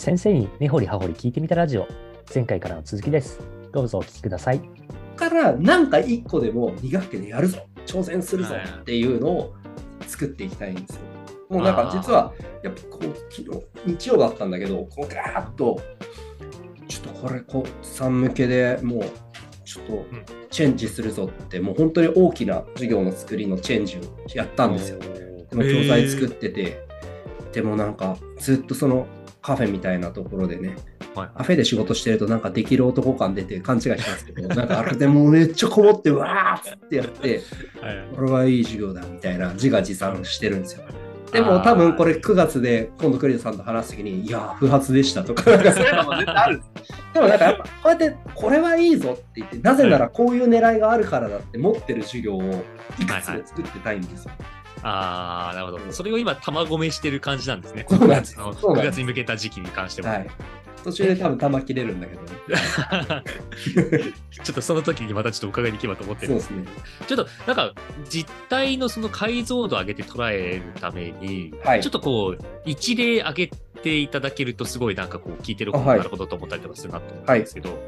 先生に根掘り葉掘り聞いてみたラジオ。前回からの続きです。どうぞお聞きください。からなんか一個でも2学期でやるぞ。挑戦するぞっていうのを作っていきたいんですよ。もうなんか実はやっぱこう昨日日曜だったんだけどこうガーッとちょっとこれこうさん向けでもうちょっとチェンジするぞってもう本当に大きな授業の作りのチェンジをやったんですよ。でも教材作ってて、でもなんかずっとそのカフェみたいなところでね。はい、カフェで仕事してるとなんかできる男感出て勘違いしますけど、なんかあれでもうめっちゃこもって、わーってやって、はい、これはいい授業だみたいな自画自賛してるんですよ。でも多分これ9月で今度クリトさんと話すときに、いや、不発でしたとか、なんかそういうのも絶対あるんでもなんかやっぱこうやってこれはいいぞって言って、なぜならこういう狙いがあるからだって持ってる授業をいくつも作ってたいんですよ。はいはいああ、なるほど。それを今、玉込めしてる感じなんですね。そうなんです。9月に向けた時期に関しては。はい、途中で多分玉切れるんだけど、ちょっとその時にまたちょっと伺いに行けばと思ってるんですそうですね。ちょっとなんか実態のその解像度を上げて捉えるために、はい、ちょっとこう一例挙げていただけるとすごいなんかこう聞いてる方なるほどと思ったりとかするなと思うんですけど、はい、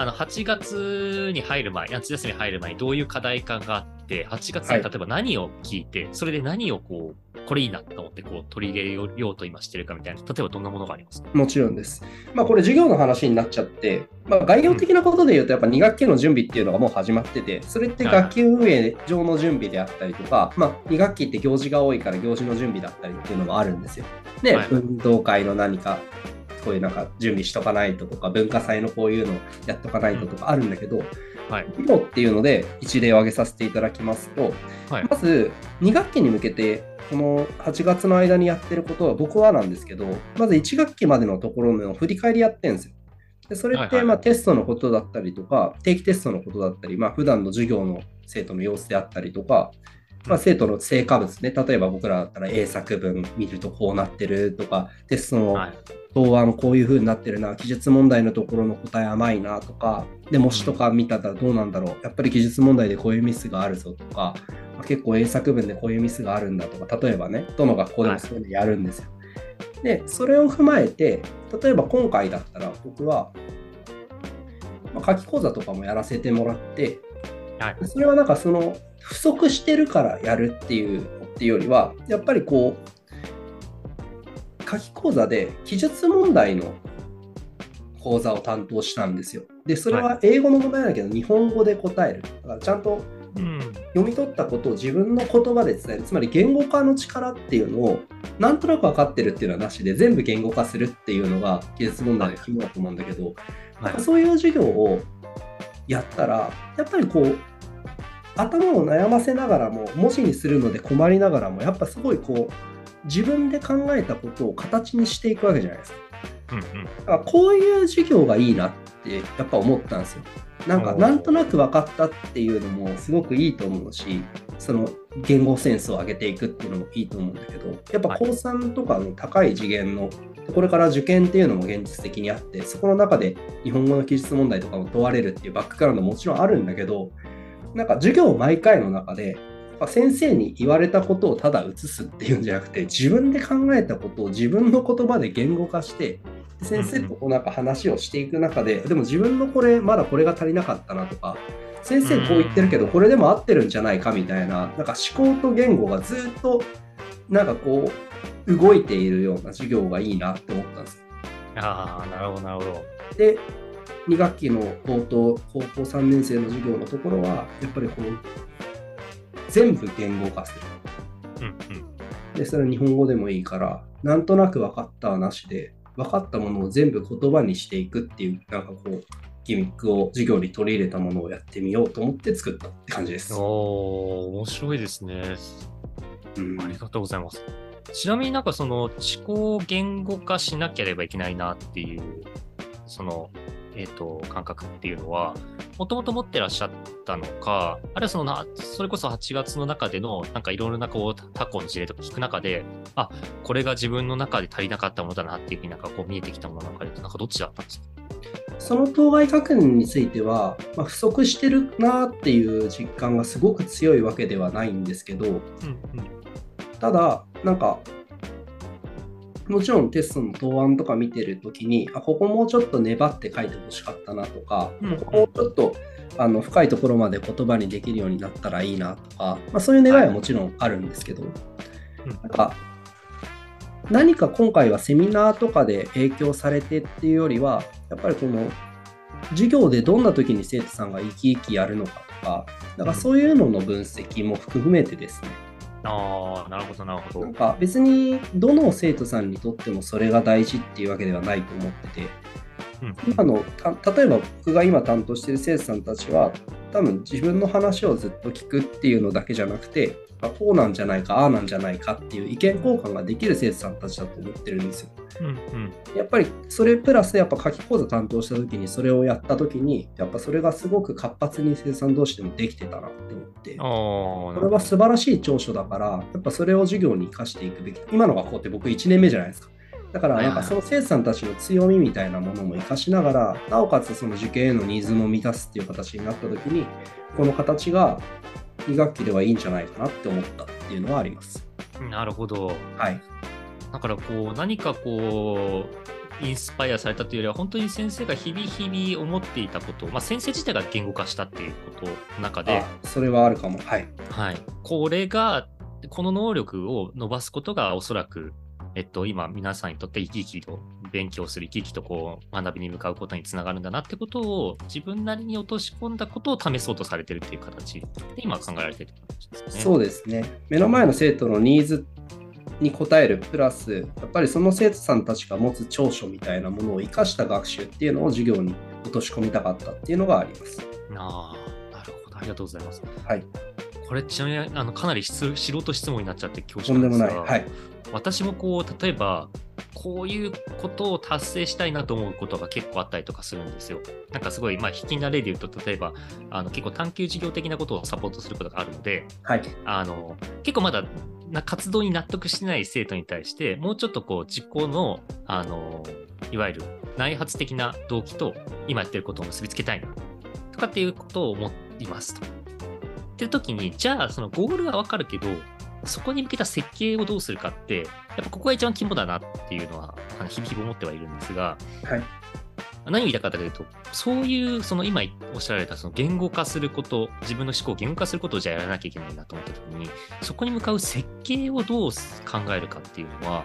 あの8月に入る前、夏休み入る前にどういう課題感があって、8月に例えば何を聞いて、はい、それで何をこうこれいいなと思ってこう取り入れようと今してるかみたいな、例えばどんなものがありますか？もちろんです。まあ、これ授業の話になっちゃって、まあ、概要的なことで言うと、やっぱ2学期の準備っていうのがもう始まってて、それって学級運営上の準備であったりとか、まあ、2学期って行事が多いから行事の準備だったりっていうのもあるんですよ。で、はい、運動会の何かこういうなんか準備しとかないととか、文化祭のこういうのやっとかないととかあるんだけど、うんはい、っていうので一例を挙げさせていただきますと、はい、まず2学期に向けてこの8月の間にやってることは僕はなんですけど、まず1学期までのところの振り返りやってるんですよ。でそれってまあテストのことだったりとか、定期テストのことだったり、まあ普段の授業の生徒の様子であったりとか、まあ、生徒の成果物ね、例えば僕らだったら英作文見るとこうなってるとか、テストの答案こういう風になってるな、記述問題のところの答え甘いなとか、で、模試とか見たらどうなんだろう、やっぱり記述問題でこういうミスがあるぞとか、まあ、結構英作文でこういうミスがあるんだとか、例えばね、どの学校でもそういうのやるんですよ。で、それを踏まえて、例えば今回だったら僕は、まあ、夏季講座とかもやらせてもらって、はい、それはなんかその不足してるからやるっていうっていうよりはやっぱりこう夏季講座で記述問題の講座を担当したんですよ。でそれは英語の問題だけど日本語で答える。だからちゃんと読み取ったことを自分の言葉で伝えるつまり言語化の力っていうのをなんとなく分かってるっていうのはなしで全部言語化するっていうのが記述問題の肝だと思うんだけど、はい、そういう授業をやったらやっぱりこう頭を悩ませながらも文字にするので困りながらもやっぱすごいこう自分で考えたことを形にしていくわけじゃないですか。うんうん、だからこういう授業がいいなってやっぱ思ったんですよ。なんかなんとなく分かったっていうのもすごくいいと思うしその言語センスを上げていくっていうのもいいと思うんだけどやっぱ高3とかの高い次元のこれから受験っていうのも現実的にあってそこの中で日本語の記述問題とかも問われるっていうバックグラウンドももちろんあるんだけどなんか授業毎回の中で先生に言われたことをただ移すっていうんじゃなくて自分で考えたことを自分の言葉で言語化して先生とこうなんか話をしていく中ででも自分のこれまだこれが足りなかったなとか先生こう言ってるけどこれでも合ってるんじゃないかみたいななんか思考と言語がずっとなんかこう動いているような授業がいいなって思ったんです。ああなるほどなるほど。で2学期の高等高校3年生の授業のところはやっぱりこう全部言語化する。うんうん、でそれは日本語でもいいからなんとなく分かったはなしで分かったものを全部言葉にしていくっていうなんかこうギミックを授業に取り入れたものをやってみようと思って作ったって感じです。おお面白いですね、うん。ありがとうございます。ちなみになんかその思考を言語化しなければいけないなっていうそのえーと、感覚っていうのは、もともと持ってらっしゃったのか、あるいはそのな、それこそ8月の中での、なんかいろいろなこう他校の事例とか聞く中で、あこれが自分の中で足りなかったものだなっていうふうになんかこう見えてきたものなんかで、なんかどっちだったんですか？その当該確認については、まあ、不足してるなっていう実感がすごく強いわけではないんですけど、うんうん、ただ、なんかもちろんテストの答案とか見てるときに、あ、ここもうちょっと粘って書いてほしかったなとか、うんここもうちょっとあの深いところまで言葉にできるようになったらいいなとか、まあ、そういう願いはもちろんあるんですけど、なんか何か今回はセミナーとかで影響されてっていうよりは、やっぱりこの授業でどんな時に生徒さんが生き生きやるのかとか、だからそういうのの分析も含めてですね、ああ、なるほど、なるほどなん。か別にどの生徒さんにとってもそれが大事っていうわけではないと思ってて、うん今のた例えば僕が今担当している生徒さんたちは多分自分の話をずっと聞くっていうのだけじゃなくてあこうなんじゃないかああなんじゃないかっていう意見交換ができる生徒さんたちだと思ってるんですよ。うんうん。やっぱりそれプラスやっぱ書き講座担当した時にそれをやった時にやっぱそれがすごく活発に生徒さん同士でもできてたなって思って。ああ、これは素晴らしい長所だから、やっぱそれを授業に生かしていくべき。今の学校って僕1年目じゃないですか。だから、なんかその生徒さんたちの強みみたいなものも生かしながら、なおかつその受験へのニーズも満たすっていう形になったときに、この形が2学期ではいいんじゃないかなって思ったっていうのはあります。なるほど。はい。だからこう何かこうインスパイアされたというよりは本当に先生が日々日々思っていたこと、まあ、先生自体が言語化したっていうことの中で、あそれはあるかも。はい。はい、これがこの能力を伸ばすことがおそらく、えっと、今皆さんにとって生き生きと勉強する生き生きとこう学びに向かうことにつながるんだなってことを自分なりに落とし込んだことを試そうとされてるっていう形で今考えられてるって形ですね。そうですね。目の前の生徒のニーズに応えるプラス、やっぱりその生徒さんたちが持つ長所みたいなものを生かした学習っていうのを授業に落とし込みたかったっていうのがあります。ああ、なるほど。ありがとうございます。はい。これちなみにあのかなり質素人質問になっちゃって恐とんでもない。縮なんですが、はい。私もこう例えばこういうことを達成したいなと思うことが結構あったりとかするんですよ。なんかすごい、まあ、引きな例で言うと例えばあの結構探究事業的なことをサポートすることがあるのではい。あの結構まだな活動に納得してない生徒に対してもうちょっとこう実行のあのいわゆる内発的な動機と今やってることを結びつけたいなとかっていうことを思いますと。っていう時にじゃあそのゴールはわかるけどそこに向けた設計をどうするかってやっぱここが一番肝だなっていうのはあの日々思ってはいるんですがはい。何を言いたかったかというと、そういう、その今おっしゃられた、その言語化すること、自分の思考を言語化することをじゃあやらなきゃいけないなと思ったときに、そこに向かう設計をどう考えるかっていうのは、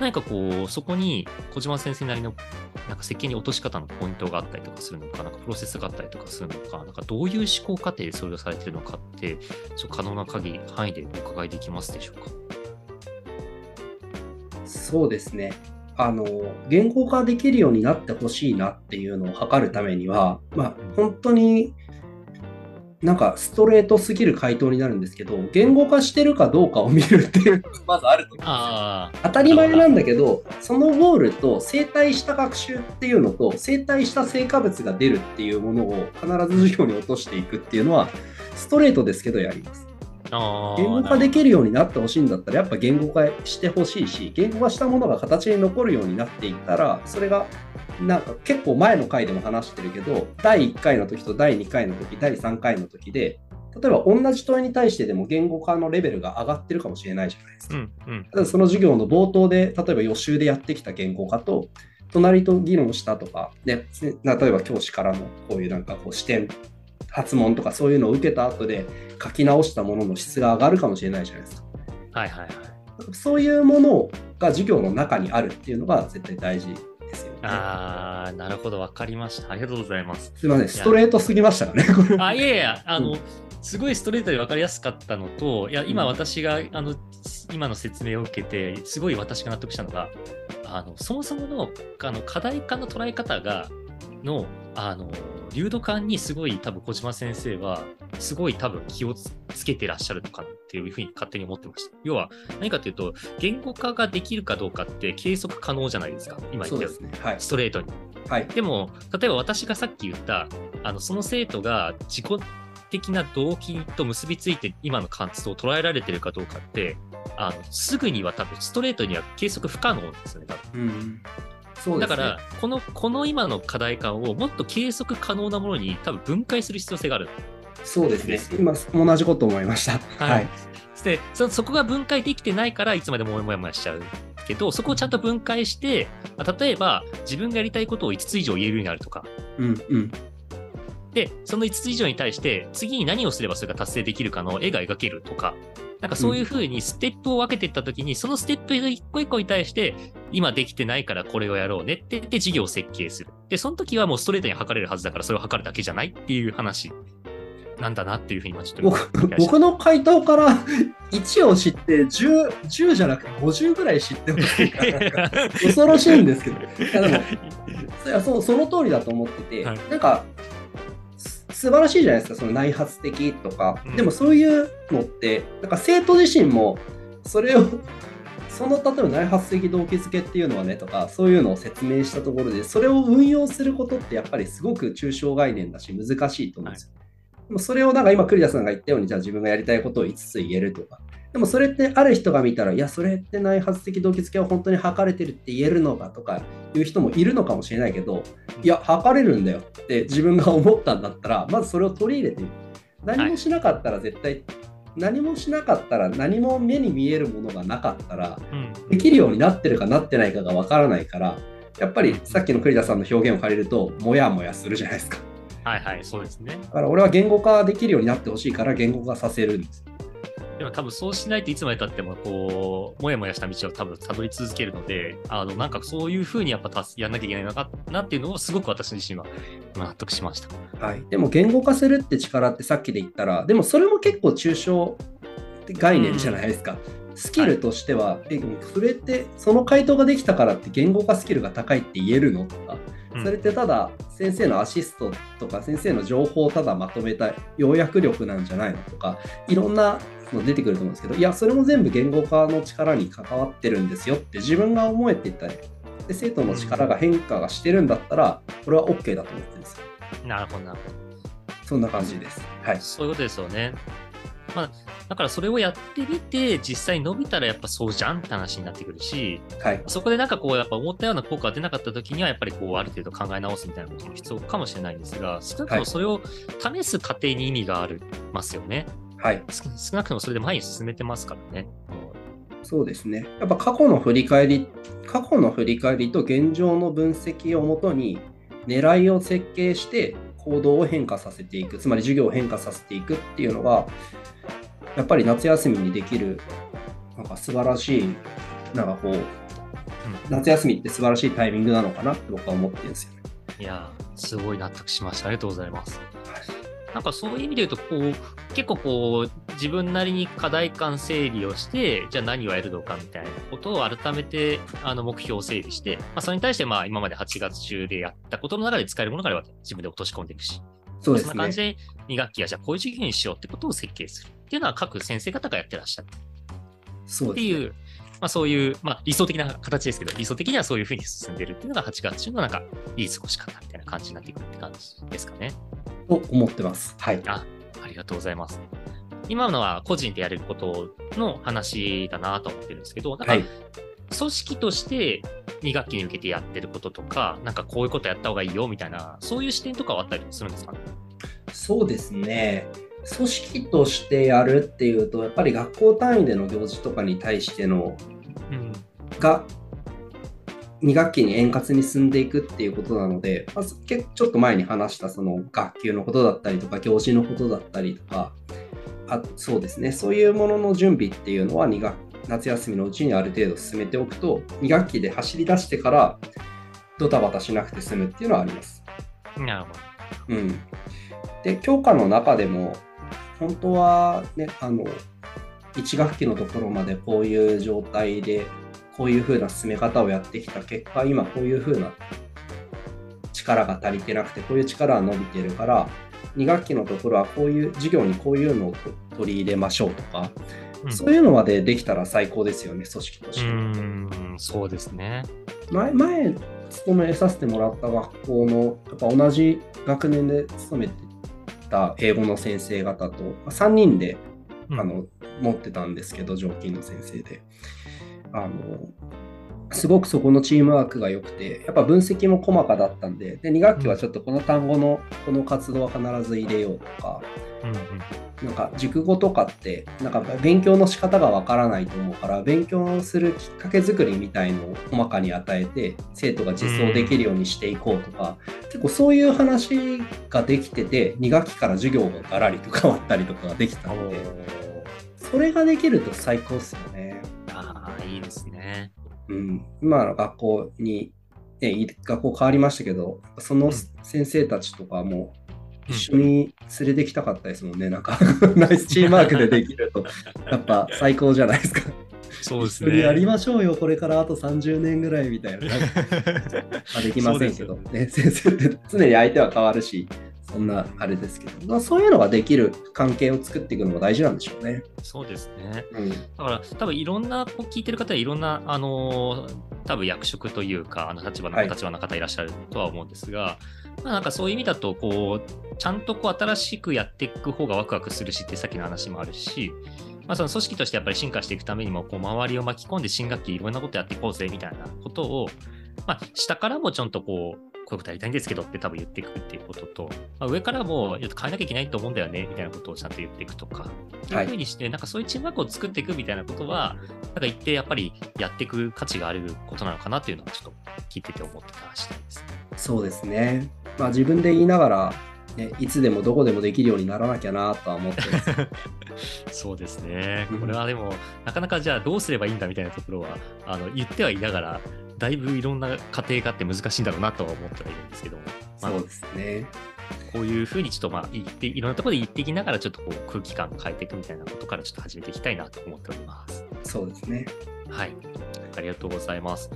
何かこう、そこに小島先生なりのなんか設計に落とし方のポイントがあったりとかするのか、なんかプロセスがあったりとかするのか、なんかどういう思考過程でそれをされてるのかって、ちょ可能な限り範囲でお伺いできますでしょうか？そうですね。あの、言語化できるようになってほしいなっていうのを測るためには、まあ、本当になんかストレートすぎる回答になるんですけど、言語化してるかどうかを見るっていうのが まずあると思うんですよ。当たり前なんだけど、そのゴールと生体した学習っていうのと、生体した成果物が出るっていうものを必ず授業に落としていくっていうのは、ストレートですけどやります。言語化できるようになってほしいんだったら、やっぱ言語化してほしいし、言語化したものが形に残るようになっていったら、それがなんか結構前の回でも話してるけど、第1回の時と第2回の時、第3回の時で、例えば同じ問いに対してでも言語化のレベルが上がってるかもしれないじゃないですか。うんうん。ただその授業の冒頭で、例えば予習でやってきた言語化と、隣と議論したとか、で、例えば教師からのこういうなんかこう視点、発問とかそういうのを受けた後で書き直したものの質が上がるかもしれないじゃないですか。はいはいはい。そういうものが授業の中にあるっていうのが絶対大事ですよね。ああ、なるほど、わかりました。ありがとうございます。すいません、ストレートすぎましたかね、これ。あ、いやいや、あの、うんすごいストレートで分かりやすかったのと、いや、今うん私が、あの、今の説明を受けて、すごい私が納得したのが、あの、そもそもの、あの、課題化の捉え方が、の、あの、流度感にすごい多分小島先生は、すごい多分気をつけてらっしゃるのかなっていうふうに勝手に思ってました。要は、何かというと、言語化ができるかどうかって計測可能じゃないですか。今言ったようにね。はい。ストレートに。はい。でも、例えば私がさっき言った、あのその生徒が自己的な動機と結びついて今の活動を捉えられてるかどうかって、あのすぐには多分ストレートには計測不可能ですよね、多分うん。ね。だから、この、この今の課題感をもっと計測可能なものに多分分解する必要性がある。そうですね。今、同じこと思いました。はいはい。でそそこが分解できてないからいつまでももやもやしちゃうっけど、そこをちゃんと分解して、例えば自分がやりたいことを5つ以上言えるようになるとか、うんうん。で、その5つ以上に対して、次に何をすればそれが達成できるかの絵が描けるとか、なんかそういうふうにステップを分けていったときに、そのステップ一個一個に対して、今できてないからこれをやろうねって言って事業を設計する。で、その時はもうストレートに測れるはずだから、それを測るだけじゃないっていう話なんだなっていうふうに今ちょっと僕僕の回答から1を知って10、10じゃなくて50ぐらい知ってほしいから、恐ろしいんですけど。いやでもそうその通りだと思ってて、はいなんかす素晴らしいじゃないですかその内発的とか、うん。でもそういうのってなんか生徒自身もそれをその例えば内発的動機づけっていうのはねとかそういうのを説明したところでそれを運用することってやっぱりすごく抽象概念だし難しいと思うんですよ。でもそれをなんか今栗田さんが言ったようにじゃあ自分がやりたいことを5つ言えるとかでもそれってある人が見たらいやそれって内発的動機づけは本当に測れてるって言えるのかとかいう人もいるのかもしれないけどいや測れるんだよって自分が思ったんだったらまずそれを取り入れてみる。何もしなかったら絶対、何もしなかったら何も目に見えるものがなかったらうん。できるようになってるかなってないかがわからないからやっぱりさっきの栗田さんの表現を借りるとモヤモヤするじゃないですか。はいはい、そうですね。だから俺は言語化できるようになってほしいから言語化させるんですでも多分そうしないといつまでたってもこうもやもやした道を多分たどり続けるのであのなんかそういうふうにやっぱやんなきゃいけないのかなっていうのをすごく私自身は今納得しました。はい、でも言語化するって力ってさっきで言ったらでもそれも結構抽象概念じゃないですか、スキルとしては、えそれってその回答ができたからって言語化スキルが高いって言えるのとか、うんそれってただ先生のアシストとか先生の情報をただまとめた要約力なんじゃないのとかいろんなの出てくると思うんですけどいやそれも全部言語化の力に関わってるんですよって自分が思えていったりで生徒の力が変化がしてるんだったらこれは OK だと思ってるんですよなるほどなるほど。そんな感じです。はい。そういうことですよね。まあ、だからそれをやってみて、実際伸びたらやっぱそうじゃんって話になってくるし、はい。そこでなんかこう、やっぱ思ったような効果が出なかった時には、やっぱりこう、ある程度考え直すみたいなことも必要かもしれないんですが、少なくともそれを試す過程に意味がありますよね。はい。少少なくともそれで前に進めてますからね。そうですね。やっぱ過去の振り返り、過去の振り返りと現状の分析をもとに、狙いを設計して行動を変化させていく、つまり授業を変化させていくっていうのが、やっぱり夏休みにできる、なんか素晴らしい、なんかこう、夏休みって素晴らしいタイミングなのかなって僕は思ってるんですよね。いやー、すごい納得しました。ありがとうございます。なんかそういう意味で言うと、こう、結構こう、自分なりに課題感整理をして、じゃあ何をやるのかみたいなことを改めて、あの、目標を整理して、まあ、それに対して、まあ、今まで8月中でやったことの中で使えるものがあれば自分で落とし込んでいくし、そうですねそんな感じ。で2学期はじゃあこういう授業にしようってことを設計するっていうのは各先生方がやってらっしゃる。っていう、まあそういう、まあ理想的な形ですけど、理想的にはそういうふうに進んでるっていうのが8月中のなんかいい過ごし方みたいな感じになっていくって感じですかね。と思ってます。はい。あ、ありがとうございます。今のは個人でやれることの話だなと思ってるんですけど、なんかはい。組織として2学期に向けてやってることとか、なんかこういうことやった方がいいよみたいな、そういう視点とかはあったりするんですか？ね。そうですね。組織としてやるっていうと、やっぱり学校単位での行事とかに対してのうん。が2学期に円滑に進んでいくっていうことなので、まずけちょっと前に話したその学級のことだったりとか行事のことだったりとかあそうですねそういうものの準備っていうのは2学夏休みのうちにある程度進めておくと2学期で走り出してからドタバタしなくて済むっていうのはあります。なるほど。うん、で教科の中でも本当はねあの1学期のところまでこういう状態でこういう風な進め方をやってきた結果今こういう風な力が足りてなくてこういう力が伸びてるから2学期のところはこういう授業にこういうのを取り入れましょうとか、うんそういうのまでできたら最高ですよね組織として。うーん、そうですね。前前勤めさせてもらった学校のやっぱ同じ学年で勤めてた英語の先生方と3人でうんあの持ってたんですけど常勤の先生であのすごくそこのチームワークが良くて、やっぱ分析も細かだったんで、で2学期はちょっとこの単語のこの活動は必ず入れようとか、うんうんなんか熟語とかって、なんか勉強の仕方がわからないと思うから、勉強するきっかけ作りみたいのを細かに与えて、生徒が実装できるようにしていこうとか、結構そういう話ができてて、2学期から授業がガラリと変わったりとかができたので、それができると最高っすよね。ああ、いいですね。うん、今の学校に、ね、い学校変わりましたけど、その先生たちとかも一緒に連れてきたかったですもんね。なんか、ナイスチームワークでできると、やっぱ最高じゃないですか。そうです一緒にやりね。ましょうよ、これからあと30年ぐらいみたいな。まあできませんけど、ね、先生って常に相手は変わるし、そんなあれですけど、まあ、そういうのができる関係を作っていくのも大事なんでしょうね。そうですね。うん、だから、多分いろんな、こう聞いてる方はいろんな、あのー多分役職というか、あの立場の、はい立場の方いらっしゃるとは思うんですが、まあ、なんかそういう意味だと、こう、ちゃんとこう新しくやっていく方がワクワクするしってさっきの話もあるし、まあ、その組織としてやっぱり進化していくためにも、こう周りを巻き込んで新学期いろんなことやっていこうぜみたいなことを、まあ、下からもちゃんとこう、こういうことやりたいんですけどって多分言っていくっていうことと、まあ、上からも変えなきゃいけないと思うんだよねみたいなことをちゃんと言っていくとか、っていうふうにして、なんかそういうチームワークを作っていくみたいなことは、なんか一定やっぱりやっていく価値があることなのかなっていうのはちょっと聞いてて思ってた次第です。そうですね。まあ自分で言いながら、ね、いつでもどこでもできるようにならなきゃなとは思ってます。そうですねうん。これはでも、なかなかじゃあどうすればいいんだみたいなところは、あの言ってはいながら、だいぶいろんな過程があって難しいんだろうなとは思ってはいるんですけども、まあそうですね。こういうふうにちょっとまあ言って、いろんなところで言っていきながら、ちょっとこう空気感を変えていくみたいなことからちょっと始めていきたいなと思っております。そうですね。はい。ありがとうございます。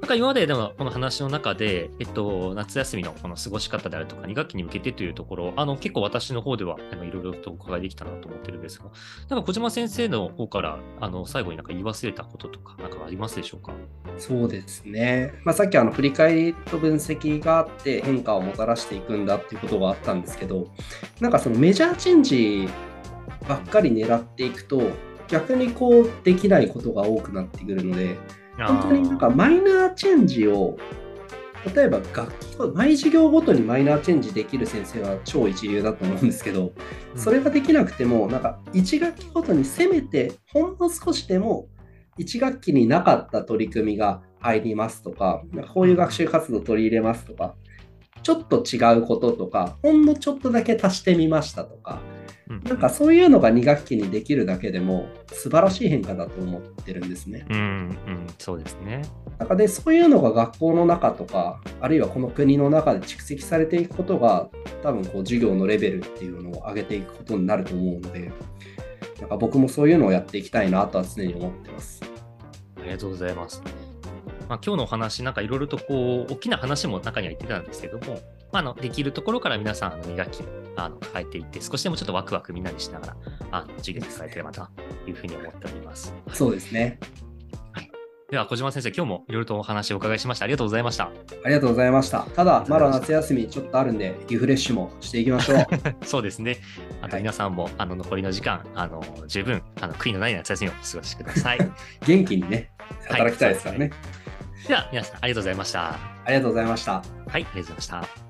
なんか今まででもこの話の中で、えっと、夏休みのこの過ごし方であるとか、2学期に向けてというところ、あの結構私の方ではいろいろとお伺いできたなと思ってるんですが、なんか小島先生の方からあの最後になんか言い忘れたこととか、なんかありますでしょうか？そうですね。まあ、さっきあの振り返りと分析があって変化をもたらしていくんだっていうことがあったんですけど、なんかそのメジャーチェンジばっかり狙っていくと、逆にこうできないことが多くなってくるので、本当になんかマイナーチェンジを、例えば学期ご毎授業ごとにマイナーチェンジできる先生は超一流だと思うんですけど、それができなくても、なんか1学期ごとにせめてほんの少しでも1学期になかった取り組みが入りますとか、なんかこういう学習活動取り入れますとか、ちょっと違うこととか、ほんのちょっとだけ足してみましたとか、うんなんかそういうのが2学期にできるだけでも素晴らしい変化だと思ってるんですね。うん、うん、そうですね。なんかでそういうのが学校の中とか、あるいはこの国の中で蓄積されていくことが、多分こう授業のレベルっていうのを上げていくことになると思うので、なんか僕もそういうのをやっていきたいなとは常に思ってます。ありがとうございます。まあ、今日のお話、なんかいろいろとこう、大きな話も中には言ってたんですけども、まあ、あのできるところから皆さん、あの2学期あの抱えていって、少しでもちょっとワクワクみんなにしながら、あの授業に伝えてればなというふうに思っております。そうですね。では、小島先生、今日もいろいろとお話をお伺いしました。ありがとうございました。ありがとうございました。ただ、まだ夏休みちょっとあるんで、リフレッシュもしていきましょう。そうですね。あと皆さんも、あの残りの時間、あの十分あの悔いのない夏休みをお過ごしください。元気にね、働きたいですからね。では、皆さんありがとうございました。ありがとうございました。はい、ありがとうございました。